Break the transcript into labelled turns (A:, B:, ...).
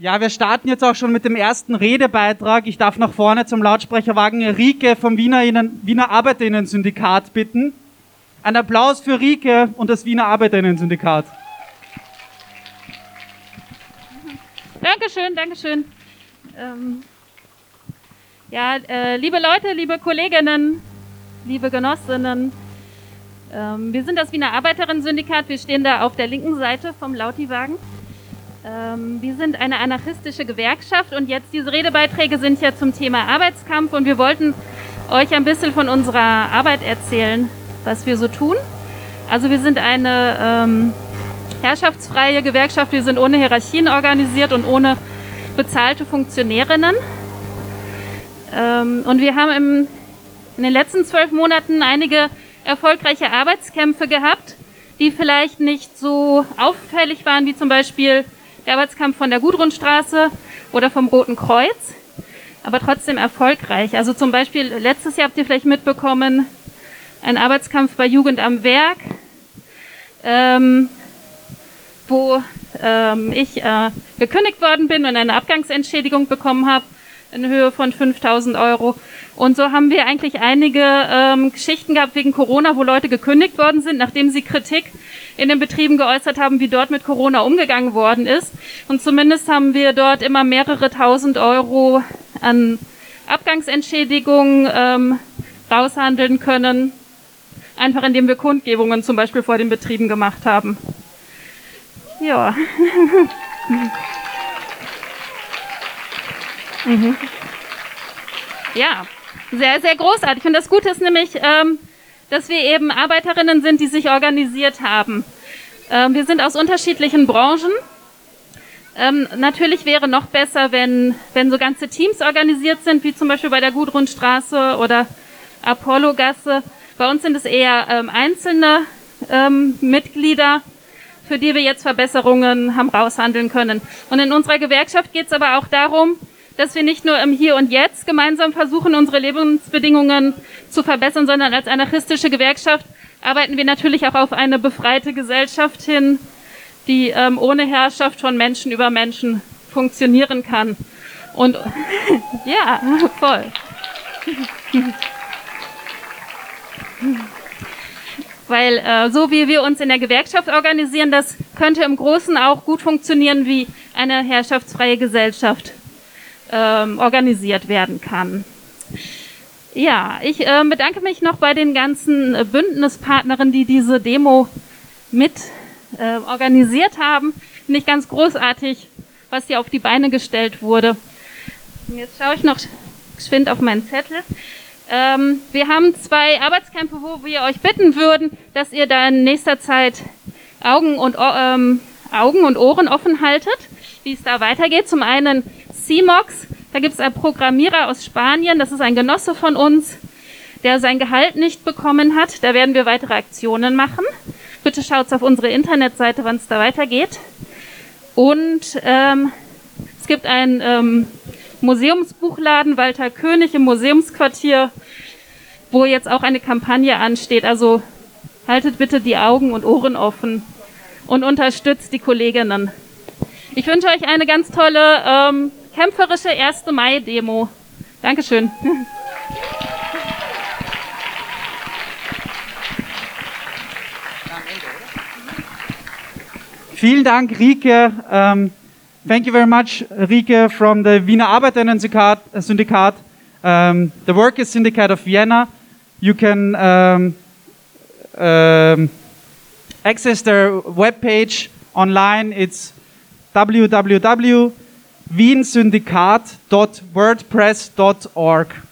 A: Ja, wir starten jetzt auch schon mit dem ersten Redebeitrag. Ich darf nach vorne zum Lautsprecherwagen Rike vom Wiener, Wiener Arbeiterinnen-Syndikat bitten. Ein Applaus für Rike und das Wiener Arbeiterinnen-Syndikat.
B: Dankeschön, Dankeschön. Ähm, ja, äh, liebe Leute, liebe Kolleginnen, liebe Genossinnen, ähm, wir sind das Wiener Arbeiterinnen-Syndikat. Wir stehen da auf der linken Seite vom Lautiwagen. Ähm, wir sind eine anarchistische Gewerkschaft und jetzt diese Redebeiträge sind ja zum Thema Arbeitskampf und wir wollten euch ein bisschen von unserer Arbeit erzählen, was wir so tun. Also wir sind eine ähm, herrschaftsfreie Gewerkschaft, wir sind ohne Hierarchien organisiert und ohne bezahlte Funktionärinnen. Ähm, und wir haben im, in den letzten zwölf Monaten einige erfolgreiche Arbeitskämpfe gehabt, die vielleicht nicht so auffällig waren wie zum Beispiel Arbeitskampf von der Gudrunstraße oder vom Roten Kreuz, aber trotzdem erfolgreich. Also zum Beispiel letztes Jahr habt ihr vielleicht mitbekommen, ein Arbeitskampf bei Jugend am Werk, ähm, wo ähm, ich äh, gekündigt worden bin und eine Abgangsentschädigung bekommen habe in Höhe von 5000 Euro. Und so haben wir eigentlich einige ähm, Geschichten gehabt wegen Corona, wo Leute gekündigt worden sind, nachdem sie Kritik in den Betrieben geäußert haben, wie dort mit Corona umgegangen worden ist. Und zumindest haben wir dort immer mehrere tausend Euro an Abgangsentschädigungen ähm, raushandeln können, einfach indem wir Kundgebungen zum Beispiel vor den Betrieben gemacht haben. Ja. mhm. Ja, sehr, sehr großartig. Und das Gute ist nämlich, ähm, dass wir eben Arbeiterinnen sind, die sich organisiert haben. Ähm, wir sind aus unterschiedlichen Branchen. Ähm, natürlich wäre noch besser, wenn, wenn so ganze Teams organisiert sind, wie zum Beispiel bei der Gudrunstraße oder Apollo-Gasse. Bei uns sind es eher ähm, einzelne ähm, Mitglieder, für die wir jetzt Verbesserungen haben raushandeln können. Und in unserer Gewerkschaft geht es aber auch darum, dass wir nicht nur im Hier und Jetzt gemeinsam versuchen, unsere Lebensbedingungen zu verbessern, sondern als anarchistische Gewerkschaft arbeiten wir natürlich auch auf eine befreite Gesellschaft hin, die ähm, ohne Herrschaft von Menschen über Menschen funktionieren kann. Und ja, voll. Weil äh, so wie wir uns in der Gewerkschaft organisieren, das könnte im Großen auch gut funktionieren wie eine herrschaftsfreie Gesellschaft ähm, organisiert werden kann. Ja, ich äh, bedanke mich noch bei den ganzen Bündnispartnerinnen, die diese Demo mit äh, organisiert haben. Finde ich ganz großartig, was hier auf die Beine gestellt wurde. Und jetzt schaue ich noch geschwind auf meinen Zettel. Ähm, wir haben zwei Arbeitskämpfe, wo wir euch bitten würden, dass ihr da in nächster Zeit Augen und, ähm, Augen und Ohren offen haltet, wie es da weitergeht. Zum einen CMOX. Da gibt es einen Programmierer aus Spanien, das ist ein Genosse von uns, der sein Gehalt nicht bekommen hat. Da werden wir weitere Aktionen machen. Bitte schaut auf unsere Internetseite, wann es da weitergeht. Und ähm, es gibt einen ähm, Museumsbuchladen Walter König im Museumsquartier, wo jetzt auch eine Kampagne ansteht. Also haltet bitte die Augen und Ohren offen und unterstützt die Kolleginnen. Ich wünsche euch eine ganz tolle ähm, kämpferische 1. Mai-Demo. Dankeschön.
A: Vielen Dank, Rike. Um, thank you very much, Rike, from the Wiener Arbeiterinnen-Syndikat, um, the Workers' Syndicate of Vienna. You can um, access their webpage online. It's www wiensyndikat.wordpress.org.